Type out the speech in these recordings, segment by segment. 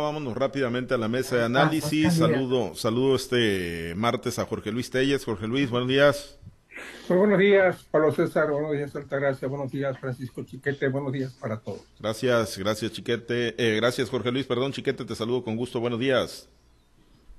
Vámonos rápidamente a la mesa de análisis. Saludo, saludo este martes a Jorge Luis Telles. Jorge Luis, buenos días. Muy buenos días, Pablo César. Buenos días, Altagracia. Buenos días, Francisco Chiquete. Buenos días para todos. Gracias, gracias, Chiquete. Eh, gracias, Jorge Luis. Perdón, Chiquete, te saludo con gusto. Buenos días.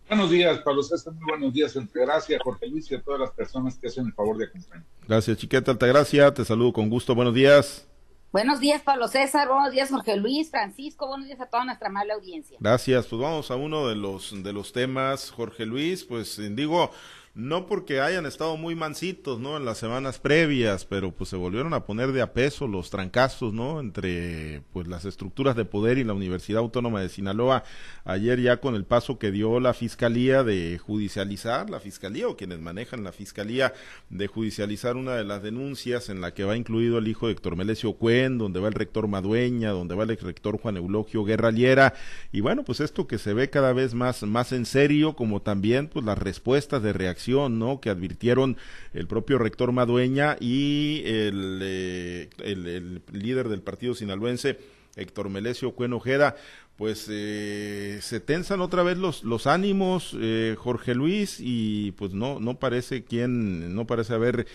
Buenos días, Pablo César. Muy buenos días, Altagracia, Jorge Luis y a todas las personas que hacen el favor de acompañar. Gracias, Chiquete Altagracia. Te saludo con gusto. Buenos días. Buenos días, Pablo César. Buenos días, Jorge Luis, Francisco. Buenos días a toda nuestra amable audiencia. Gracias. Pues vamos a uno de los de los temas, Jorge Luis. Pues digo, no porque hayan estado muy mansitos, ¿no? En las semanas previas, pero pues se volvieron a poner de a peso los trancazos, ¿no? Entre pues las estructuras de poder y la Universidad Autónoma de Sinaloa. Ayer ya con el paso que dio la Fiscalía de judicializar, la Fiscalía o quienes manejan la Fiscalía de judicializar una de las denuncias en la que va incluido el hijo de Héctor Melesio Cuen, donde va el rector Madueña, donde va el rector Juan Eulogio Guerra Liera. Y bueno, pues esto que se ve cada vez más, más en serio, como también pues las respuestas de reacción ¿no? Que advirtieron el propio rector Madueña y el, eh, el, líder del partido sinaloense, Héctor Melesio Cuenojeda, pues eh, se tensan otra vez los, los ánimos, eh, Jorge Luis, y pues no, no parece quien, no parece haber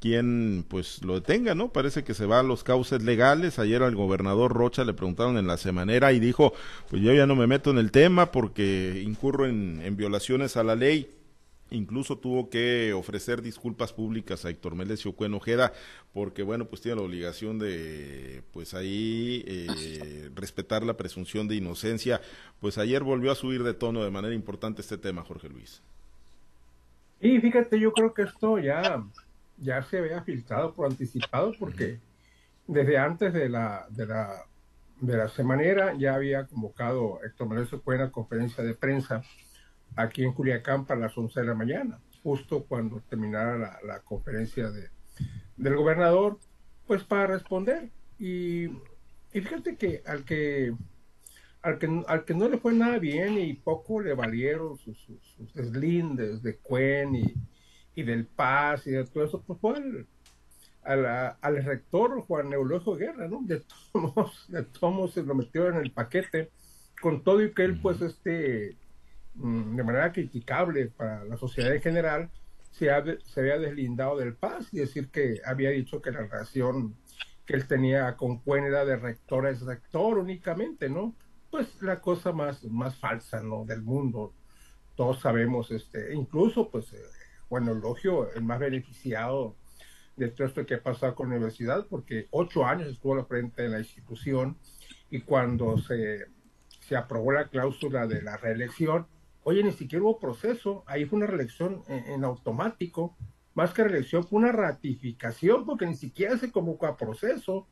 quien pues lo detenga, ¿no? Parece que se va a los cauces legales. Ayer al gobernador Rocha le preguntaron en la semanera y dijo, pues yo ya no me meto en el tema porque incurro en violaciones a la ley Incluso tuvo que ofrecer disculpas públicas a Héctor Melesio Cuen Ojeda, porque bueno, pues tiene la obligación de, pues ahí, eh, respetar la presunción de inocencia. Pues ayer volvió a subir de tono de manera importante este tema, Jorge Luis. Y fíjate, yo creo que esto ya, ya se había filtrado por anticipado, porque desde antes de la, de la, de la semanera ya había convocado Héctor Melesio Cuen a conferencia de prensa aquí en Culiacán para las 11 de la mañana, justo cuando terminara la, conferencia de, del gobernador, pues para responder. Y, fíjate que al que al que, al que no le fue nada bien y poco le valieron sus, sus, deslindes de Cuen y, y, del Paz y de todo eso, pues fue al, al, rector Juan Eulogio Guerra, ¿no? De todos, de todos se lo metió en el paquete, con todo y que él, pues, este, de manera criticable para la sociedad en general, se, se había deslindado del Paz y decir que había dicho que la relación que él tenía con Cuen era de rector es rector únicamente, ¿no? Pues la cosa más, más falsa, ¿no? Del mundo. Todos sabemos, este, incluso, pues, eh, bueno, elogio, el más beneficiado de todo esto que ha pasado con la universidad, porque ocho años estuvo al frente de la institución y cuando se, se aprobó la cláusula de la reelección, Oye, ni siquiera hubo proceso, ahí fue una reelección en, automático, más que reelección fue una ratificación, porque ni siquiera se convocó a proceso.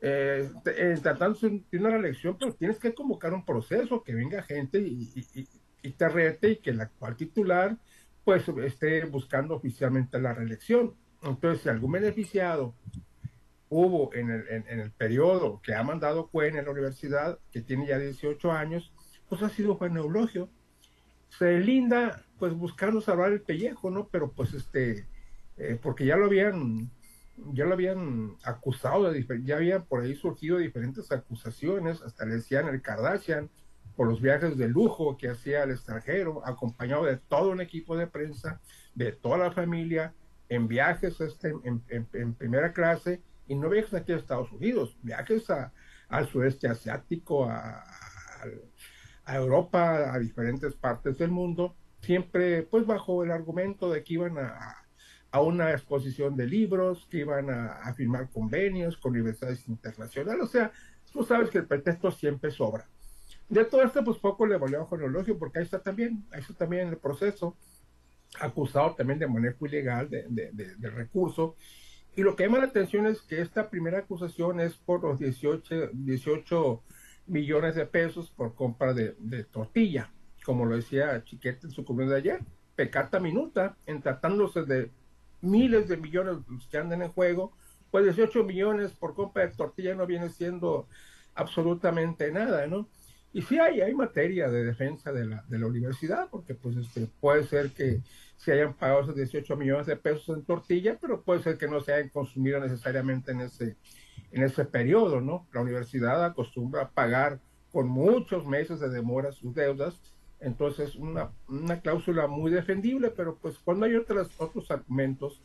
Eh, eh tratándose de una reelección, pero tienes que convocar un proceso, que venga gente y, y, te rete y que el actual titular pues esté buscando oficialmente la reelección. Entonces, si algún beneficiado hubo en el, en, el periodo que ha mandado Cuen en la universidad, que tiene ya 18 años, pues ha sido Juan Eulogio se linda pues buscando salvar el pellejo, ¿no? Pero pues este, eh, porque ya lo habían, ya lo habían acusado, de ya habían por ahí surgido diferentes acusaciones, hasta le decían el Kardashian, por los viajes de lujo que hacía al extranjero, acompañado de todo un equipo de prensa, de toda la familia, en viajes este, en, primera clase, y no viajes aquí a Estados Unidos, viajes a, al sudeste asiático, a, a Europa, a diferentes partes del mundo, siempre pues bajo el argumento de que iban a, a una exposición de libros, que iban a, firmar convenios con universidades internacionales, o sea, tú sabes que el pretexto siempre sobra. De todo esto, pues poco le valió a Juan porque ahí está también, ahí está también el proceso, acusado también de manejo ilegal de, de, recurso. Y lo que llama la atención es que esta primera acusación es por los 18, 18 millones de pesos por compra de, tortilla, como lo decía Chiquete en su comentario de ayer, pecata minuta, en tratándose de miles de millones que andan en juego, pues 18 millones por compra de tortilla no viene siendo absolutamente nada, ¿no? Y sí hay, hay materia de defensa de la, de la universidad, porque pues este, puede ser que se hayan pagado esos 18 millones de pesos en tortilla, pero puede ser que no se hayan consumido necesariamente en ese, en ese periodo, ¿no? La universidad acostumbra a pagar con muchos meses de demora sus deudas. Entonces, una, una cláusula muy defendible, pero pues cuando hay otros, otros argumentos,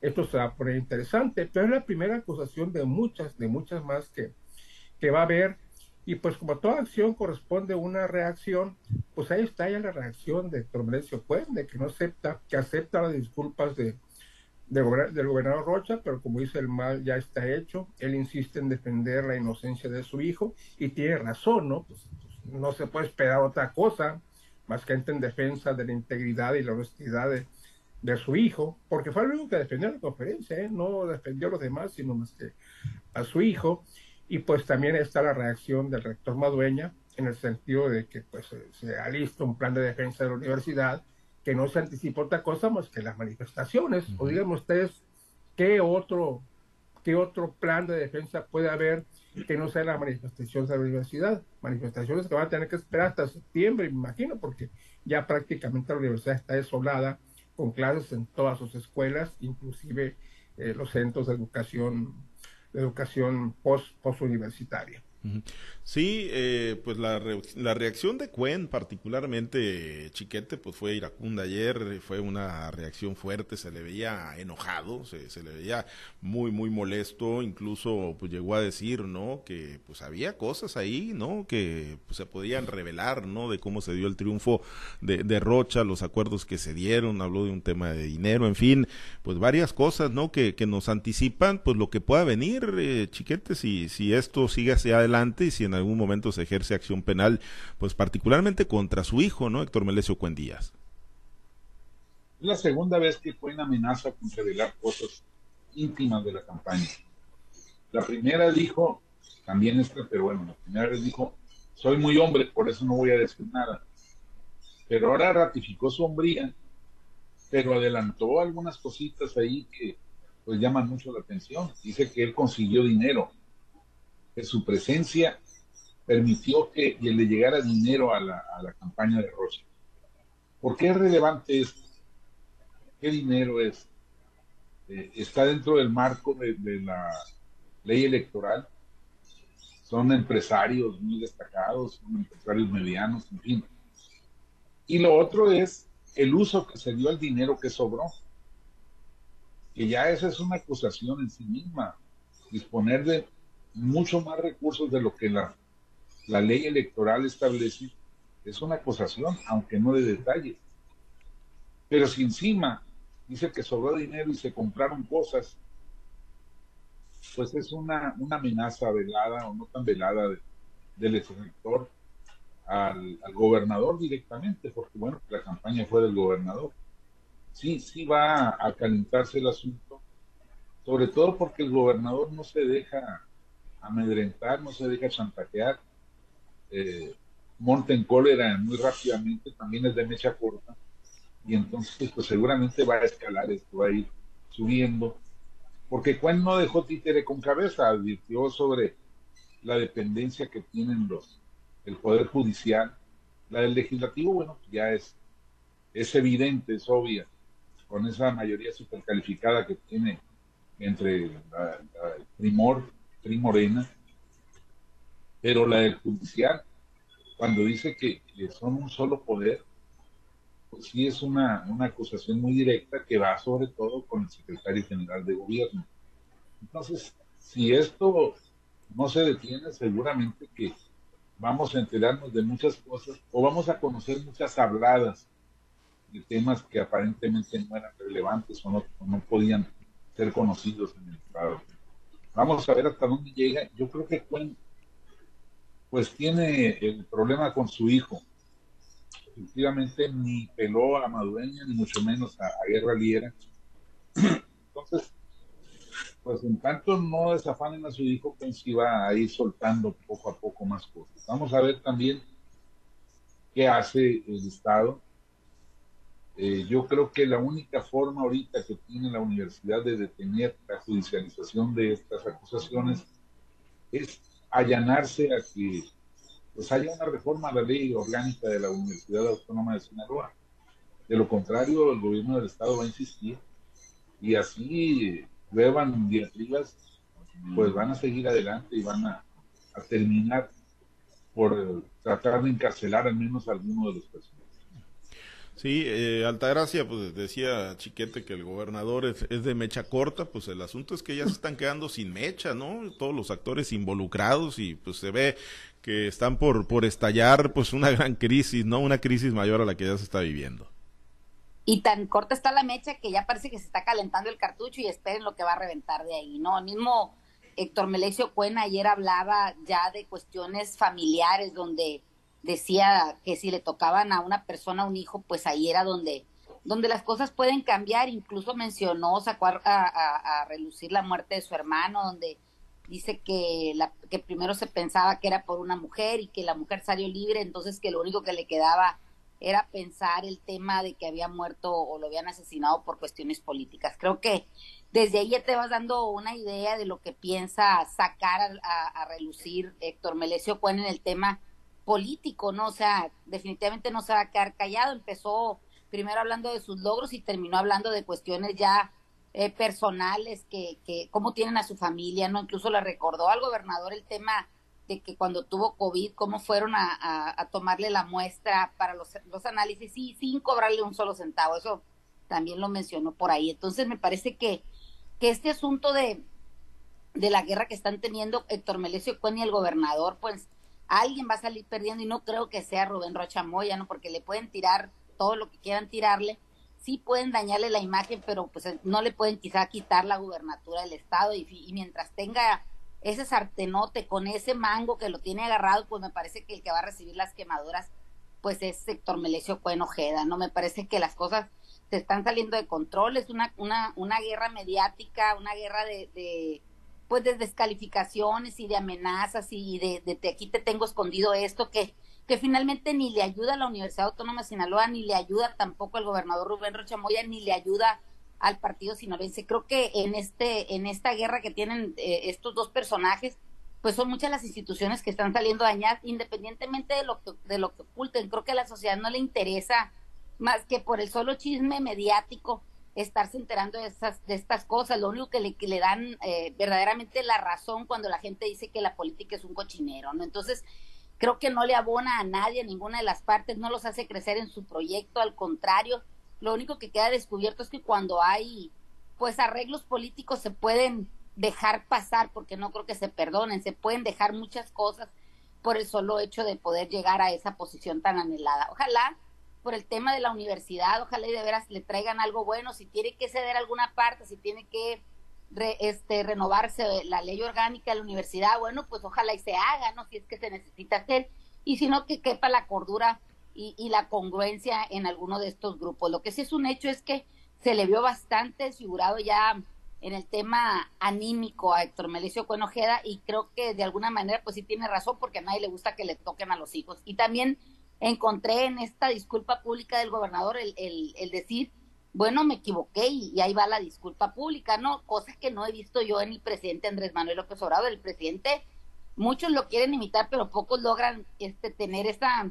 esto se va a poner interesante. Pero es la primera acusación de muchas, de muchas más que, que va a haber. Y pues como toda acción corresponde una reacción, pues ahí está ya la reacción de Tormencio Puente, que no acepta, que acepta las disculpas de, del gobernador Rocha, pero como dice el mal ya está hecho, él insiste en defender la inocencia de su hijo y tiene razón, ¿no? Pues, pues no se puede esperar otra cosa más que en defensa de la integridad y la honestidad de, de su hijo, porque fue el único que defendió la conferencia, ¿eh? no defendió a los demás, sino más que a su hijo, y pues también está la reacción del rector Madueña, en el sentido de que pues se ha listo un plan de defensa de la universidad, que no se anticipa otra cosa más que las manifestaciones, o digamos ustedes, ¿qué otro, ¿qué otro plan de defensa puede haber que no sea la manifestación de la universidad? Manifestaciones que van a tener que esperar hasta septiembre, me imagino, porque ya prácticamente la universidad está desolada, con clases en todas sus escuelas, inclusive eh, los centros de educación, de educación post, postuniversitaria. Sí, eh, pues la, la, reacción de Cuen, particularmente Chiquete, pues fue iracunda ayer, fue una reacción fuerte, se le veía enojado, se, se, le veía muy, muy molesto, incluso pues llegó a decir, ¿no? Que pues había cosas ahí, ¿no? Que pues, se podían revelar, ¿no? De cómo se dio el triunfo de, de, Rocha, los acuerdos que se dieron, habló de un tema de dinero, en fin, pues varias cosas, ¿no? Que, que nos anticipan, pues lo que pueda venir, eh, Chiquete, si, si esto sigue hacia adelante y si en algún momento se ejerce acción penal, pues particularmente contra su hijo, ¿no? Héctor Melesio Cuendías. Es la segunda vez que fue una amenaza con revelar cosas íntimas de la campaña. La primera dijo, también esta, pero bueno, la primera vez dijo, soy muy hombre, por eso no voy a decir nada. Pero ahora ratificó su hombría, pero adelantó algunas cositas ahí que pues llaman mucho la atención. Dice que él consiguió dinero que su presencia permitió que le llegara dinero a la, a la campaña de Rocha. ¿Por qué es relevante esto? ¿Qué dinero es? Eh, está dentro del marco de, de, la ley electoral. Son empresarios muy destacados, son empresarios medianos, en fin. Y lo otro es el uso que se dio al dinero que sobró. Que ya esa es una acusación en sí misma. Disponer de mucho más recursos de lo que la, la ley electoral establece, es una acusación, aunque no de detalles. Pero si encima dice que sobró dinero y se compraron cosas, pues es una, una amenaza velada o no tan velada del elector al, al, gobernador directamente, porque bueno, la campaña fue del gobernador. Sí, sí va a calentarse el asunto, sobre todo porque el gobernador no se deja amedrentar, no se deja chantajear, eh, monta en cólera muy rápidamente, también es de mecha corta, y entonces pues seguramente va a escalar esto, va a ir subiendo, porque Cuen no dejó títere con cabeza, advirtió sobre la dependencia que tienen los, el Poder Judicial, la del Legislativo, bueno, ya es, es evidente, es obvia, con esa mayoría supercalificada que tiene entre la, el primor Morena, pero la del judicial, cuando dice que, son un solo poder, pues sí es una, una acusación muy directa que va sobre todo con el secretario general de gobierno. Entonces, si esto no se detiene, seguramente que vamos a enterarnos de muchas cosas o vamos a conocer muchas habladas de temas que aparentemente no eran relevantes o no, o no podían ser conocidos en el Estado. Vamos a ver hasta dónde llega. Yo creo que Cuen, pues tiene el problema con su hijo. Efectivamente, ni peló a Madueña, ni mucho menos a, Guerra Liera. Entonces, pues en tanto no desafanen a su hijo, pues sí va a ir soltando poco a poco más cosas. Vamos a ver también qué hace el Estado eh, yo creo que la única forma ahorita que tiene la universidad de detener la judicialización de estas acusaciones es allanarse a que pues haya una reforma a la ley orgánica de la Universidad Autónoma de Sinaloa. De lo contrario, el gobierno del Estado va a insistir y así beban diatribas, pues van a seguir adelante y van a, a terminar por eh, tratar de encarcelar al menos a alguno de los personajes. Sí, eh, Altagracia, pues decía Chiquete que el gobernador es, de mecha corta, pues el asunto es que ya se están quedando sin mecha, ¿no? Todos los actores involucrados y pues se ve que están por, por estallar pues una gran crisis, ¿no? Una crisis mayor a la que ya se está viviendo. Y tan corta está la mecha que ya parece que se está calentando el cartucho y esperen lo que va a reventar de ahí, ¿no? El mismo Héctor Melesio Cuena ayer hablaba ya de cuestiones familiares donde decía que si le tocaban a una persona un hijo, pues ahí era donde, donde las cosas pueden cambiar. Incluso mencionó, sacó a, a, relucir la muerte de su hermano, donde dice que, la, que primero se pensaba que era por una mujer y que la mujer salió libre, entonces que lo único que le quedaba era pensar el tema de que había muerto o lo habían asesinado por cuestiones políticas. Creo que desde ahí ya te vas dando una idea de lo que piensa sacar a, a relucir Héctor Melesio Cuen en el tema político, ¿no? O sea, definitivamente no se va a quedar callado. Empezó primero hablando de sus logros y terminó hablando de cuestiones ya eh, personales, que, que cómo tienen a su familia, ¿no? Incluso le recordó al gobernador el tema de que cuando tuvo COVID, cómo fueron a, a, tomarle la muestra para los, los análisis y sin cobrarle un solo centavo. Eso también lo mencionó por ahí. Entonces me parece que, que este asunto de, de la guerra que están teniendo Héctor Melesio Cuen y el gobernador, pues alguien va a salir perdiendo y no creo que sea Rubén Rocha Moya, ¿no? Porque le pueden tirar todo lo que quieran tirarle, sí pueden dañarle la imagen, pero pues no le pueden quizá quitar la gubernatura del estado y, mientras tenga ese sartenote con ese mango que lo tiene agarrado, pues me parece que el que va a recibir las quemaduras pues es sector Melesio Cuen Ojeda, ¿no? Me parece que las cosas se están saliendo de control, es una, una, una guerra mediática, una guerra de pues de descalificaciones y de amenazas y de, de, aquí te tengo escondido esto que que finalmente ni le ayuda a la Universidad Autónoma de Sinaloa, ni le ayuda tampoco al gobernador Rubén Rochamoya, ni le ayuda al partido sinaloense. Creo que en este, en esta guerra que tienen eh, estos dos personajes, pues son muchas las instituciones que están saliendo dañadas, independientemente de lo que, de lo que oculten. Creo que a la sociedad no le interesa más que por el solo chisme mediático estarse enterando de, esas, de estas cosas. Lo único que le, que le dan eh, verdaderamente la razón cuando la gente dice que la política es un cochinero, ¿no? Entonces, creo que no le abona a nadie, a ninguna de las partes, no los hace crecer en su proyecto, al contrario, lo único que queda descubierto es que cuando hay, pues, arreglos políticos se pueden dejar pasar, porque no creo que se perdonen, se pueden dejar muchas cosas por el solo hecho de poder llegar a esa posición tan anhelada. Ojalá por el tema de la universidad, ojalá y de veras le traigan algo bueno, si tiene que ceder alguna parte, si tiene que este, renovarse la ley orgánica de la universidad, bueno, pues ojalá y se haga, ¿no? Si es que se necesita hacer, y si no, que quepa la cordura y, y la congruencia en alguno de estos grupos. Lo que sí es un hecho es que se le vio bastante desfigurado ya en el tema anímico a Héctor Melicio Cuenojeda y creo que de alguna manera pues sí tiene razón porque a nadie le gusta que le toquen a los hijos. Y también encontré en esta disculpa pública del gobernador el, el, decir, bueno, me equivoqué y, ahí va la disculpa pública, ¿no? Cosa que no he visto yo en el presidente Andrés Manuel López Obrador. El presidente, muchos lo quieren imitar, pero pocos logran este, tener esa,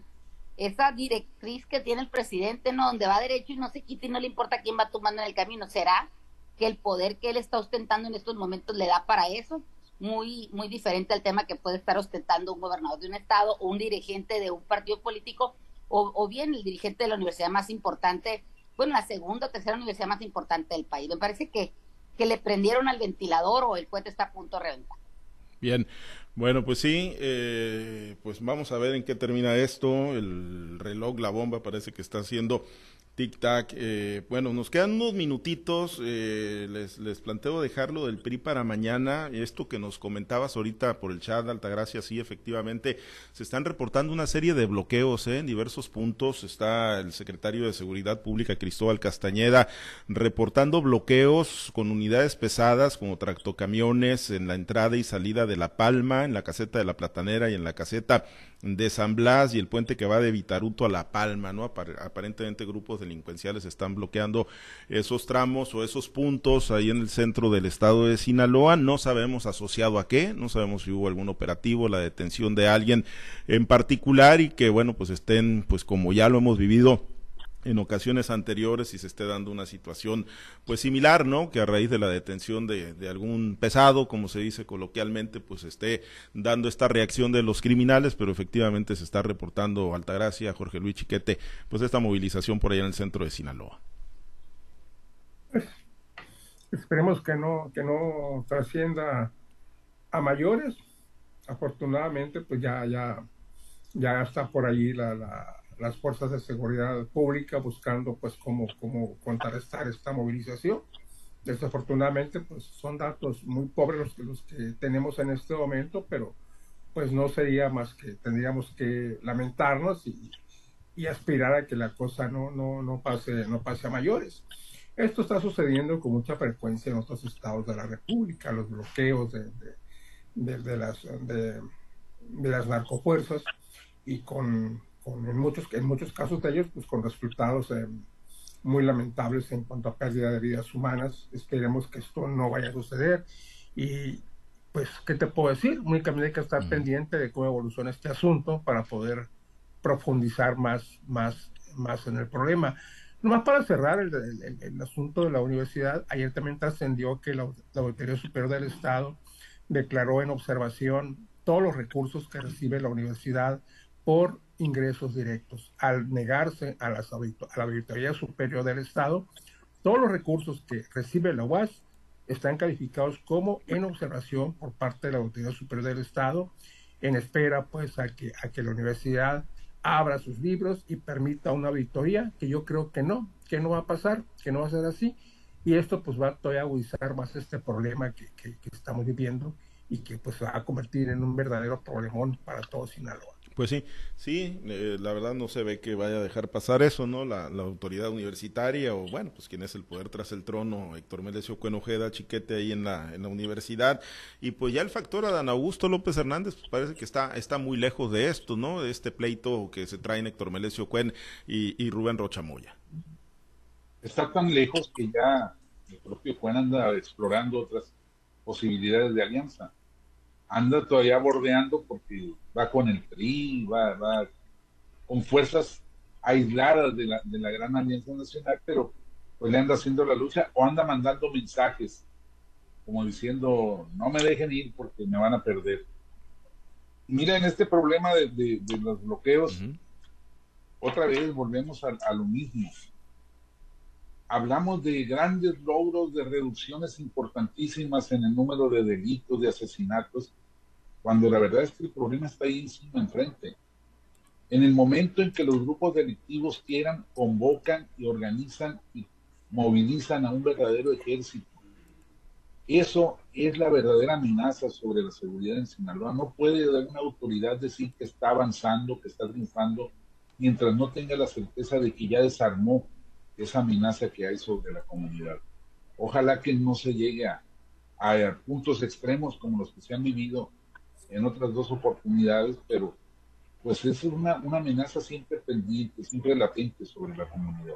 esa directriz que tiene el presidente, ¿no? Donde va derecho y no se quita y no le importa quién va tomando en el camino. ¿Será que el poder que él está ostentando en estos momentos le da para eso? Muy, muy diferente al tema que puede estar ostentando un gobernador de un estado o un dirigente de un partido político o, bien el dirigente de la universidad más importante, bueno, la segunda o tercera universidad más importante del país. Me parece que, que le prendieron al ventilador o el cohete está a punto de reventar. Bien, bueno, pues sí, eh, pues vamos a ver en qué termina esto. El reloj, la bomba, parece que está haciendo Tic-tac. Eh, bueno, nos quedan unos minutitos. Eh, les, les planteo dejarlo del PRI para mañana. Esto que nos comentabas ahorita por el chat, Altagracia, sí, efectivamente, se están reportando una serie de bloqueos ¿eh? en diversos puntos. Está el secretario de Seguridad Pública, Cristóbal Castañeda, reportando bloqueos con unidades pesadas como tractocamiones en la entrada y salida de La Palma, en la caseta de La Platanera y en la caseta de San Blas y el puente que va de Vitaruto a La Palma, ¿no? aparentemente grupos delincuenciales están bloqueando esos tramos o esos puntos ahí en el centro del estado de Sinaloa. No sabemos asociado a qué, no sabemos si hubo algún operativo, la detención de alguien en particular y que, bueno, pues estén, pues como ya lo hemos vivido en ocasiones anteriores y se esté dando una situación pues similar, ¿no? Que a raíz de la detención de, de, algún pesado, como se dice coloquialmente, pues esté dando esta reacción de los criminales, pero efectivamente se está reportando Altagracia, Jorge Luis Chiquete, pues esta movilización por allá en el centro de Sinaloa. Pues, esperemos que no, que no trascienda a mayores. Afortunadamente, pues ya, ya, ya está por la, la las fuerzas de seguridad pública buscando pues cómo, cómo contrarrestar esta movilización. Desafortunadamente pues son datos muy pobres los que, los que tenemos en este momento, pero pues no sería más que tendríamos que lamentarnos y, y aspirar a que la cosa no, no, no, pase, no pase a mayores. Esto está sucediendo con mucha frecuencia en otros estados de la República, los bloqueos de, de, de las, de, las narcofuerzas y con en, muchos, en muchos casos de ellos, pues con resultados eh, muy lamentables en cuanto a pérdida de vidas humanas. Esperemos que esto no vaya a suceder. Y pues, ¿qué te puedo decir? Únicamente hay que estar pendiente de cómo evoluciona este asunto para poder profundizar más, más, más en el problema. Nomás para cerrar el, el, asunto de la universidad, ayer también trascendió que la, la Auditoría Superior del Estado declaró en observación todos los recursos que recibe la universidad por ingresos directos. Al negarse a, la Auditoría Superior del Estado, todos los recursos que recibe la UAS están calificados como en observación por parte de la Auditoría Superior del Estado, en espera pues a que, a que la universidad abra sus libros y permita una auditoría, que yo creo que no, que no va a pasar, que no va a ser así, y esto pues va a todavía agudizar más este problema que, que, que estamos viviendo y que pues va a convertir en un verdadero problemón para todo Sinaloa. Pues sí, sí, eh, la verdad no se ve que vaya a dejar pasar eso, ¿no? La, autoridad universitaria o, bueno, pues quien es el poder tras el trono, Héctor Melesio Cuenojeda, chiquete ahí en la, en la universidad. Y pues ya el factor Adán Augusto López Hernández, pues parece que está, está muy lejos de esto, ¿no? De este pleito que se traen Héctor Melesio Cuen y, y Rubén Rochamoya. Está tan lejos que ya el propio Cuen anda explorando otras posibilidades de alianza anda todavía bordeando porque va con el PRI, va, va con fuerzas aisladas de la, de la Gran Alianza Nacional, pero pues le anda haciendo la lucha o anda mandando mensajes como diciendo, no me dejen ir porque me van a perder. Mira, en este problema de, de, los bloqueos, otra vez volvemos a, a, lo mismo. Hablamos de grandes logros, de reducciones importantísimas en el número de delitos, de asesinatos, cuando la verdad es que el problema está ahí encima, enfrente. En el momento en que los grupos delictivos quieran, convocan y organizan y movilizan a un verdadero ejército. Eso es la verdadera amenaza sobre la seguridad en Sinaloa. No puede una autoridad decir que está avanzando, que está triunfando, mientras no tenga la certeza de que ya desarmó esa amenaza que hay sobre la comunidad. Ojalá que no se llegue a, a puntos extremos como los que se han vivido en otras dos oportunidades, pero pues es una, una amenaza siempre pendiente, siempre latente sobre la comunidad.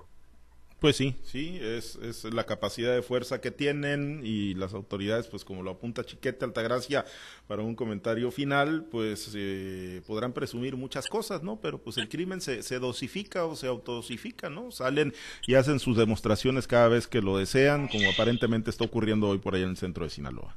Pues sí, sí, es, es la capacidad de fuerza que tienen y las autoridades, pues como lo apunta Chiquete Altagracia para un comentario final, pues eh, podrán presumir muchas cosas, ¿no? Pero pues el crimen se, se dosifica o se autodosifica, ¿no? Salen y hacen sus demostraciones cada vez que lo desean, como aparentemente está ocurriendo hoy por allá en el centro de Sinaloa.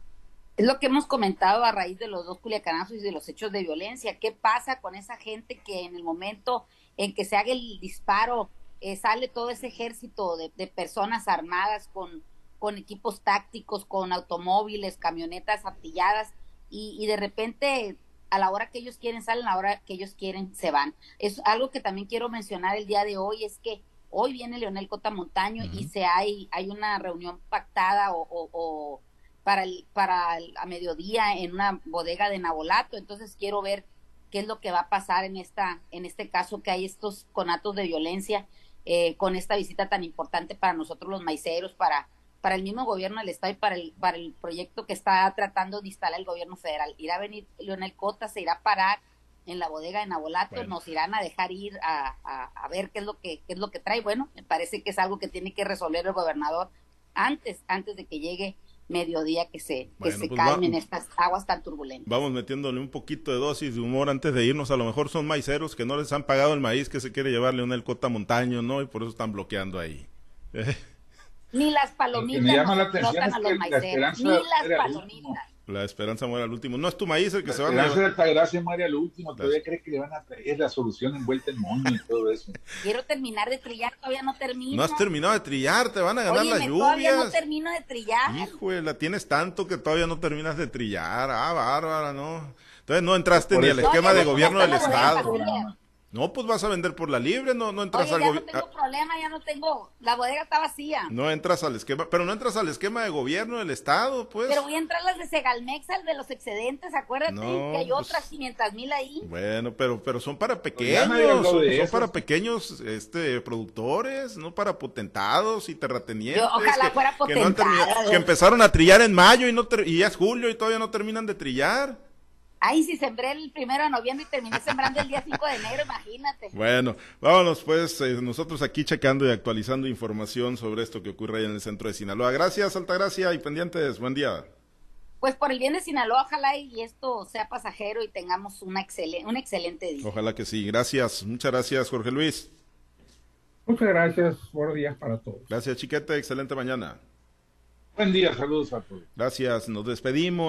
Es lo que hemos comentado a raíz de los dos culiacanazos y de los hechos de violencia. ¿Qué pasa con esa gente que en el momento en que se haga el disparo eh, sale todo ese ejército de, personas armadas con, con, equipos tácticos, con automóviles, camionetas artilladas y, y, de repente a la hora que ellos quieren salen, a la hora que ellos quieren se van? Es algo que también quiero mencionar el día de hoy es que hoy viene Leonel Cota Montaño y se hay, hay una reunión pactada o para, el, para a mediodía en una bodega de Nabolato. Entonces quiero ver qué es lo que va a pasar en, esta, en este caso que hay estos conatos de violencia eh, con esta visita tan importante para nosotros los maiceros, para, para el mismo gobierno del Estado y para el, para el proyecto que está tratando de instalar el gobierno federal. Irá a venir Leonel Cota, se irá a parar en la bodega de Nabolato, nos irán a dejar ir a, a, ver qué es lo que qué es lo que trae. Bueno, me parece que es algo que tiene que resolver el gobernador antes, antes de que llegue mediodía que se, que se pues calmen estas aguas tan turbulentas. Vamos metiéndole un poquito de dosis de humor antes de irnos. A lo mejor son maiceros que no les han pagado el maíz que se quiere llevarle un Cota Montaño, ¿no? Y por eso están bloqueando ahí. Ni las palomitas ni las palomitas. La esperanza muere al último. No es tu maíz el que se va a La esperanza muere al último. Todavía cree que le van a traer la solución envuelta en moño y todo eso. Quiero terminar de trillar, todavía no termino. No has terminado de trillar, te van a ganar las lluvias. Todavía no termino de trillar. Hijo, la tienes tanto que todavía no terminas de trillar. Ah, bárbara, no. Entonces no entraste ni al esquema de gobierno del Estado. No, pues vas a vender por la libre, no, no entras al gobierno. Ya no tengo problema, ya no tengo, la bodega está vacía. No entras al esquema, pero no entras al esquema de gobierno del Estado, pues. Pero voy a entrar las de Segalmex, al de los excedentes, acuérdate que hay pues otras 500 mil ahí. Bueno, pero, pero son para pues pequeños, son, para pequeños este, productores, no para potentados y terratenientes. ojalá fuera potentado. Que, empezaron a trillar en mayo y, no y ya es julio y todavía no terminan de trillar. Ay, si sembré el primero de noviembre y terminé sembrando el día 5 de enero, imagínate. Bueno, vámonos pues, eh, nosotros aquí checando y actualizando información sobre esto que ocurre ahí en el centro de Sinaloa. Gracias, Altagracia, y pendientes, buen día. Pues por el bien de Sinaloa, ojalá y esto sea pasajero y tengamos una un excelente día. Ojalá que sí, gracias, muchas gracias, Jorge Luis. Muchas gracias, buenos días para todos. Gracias, Chiquete, excelente mañana. Buen día, saludos a todos. Gracias, nos despedimos.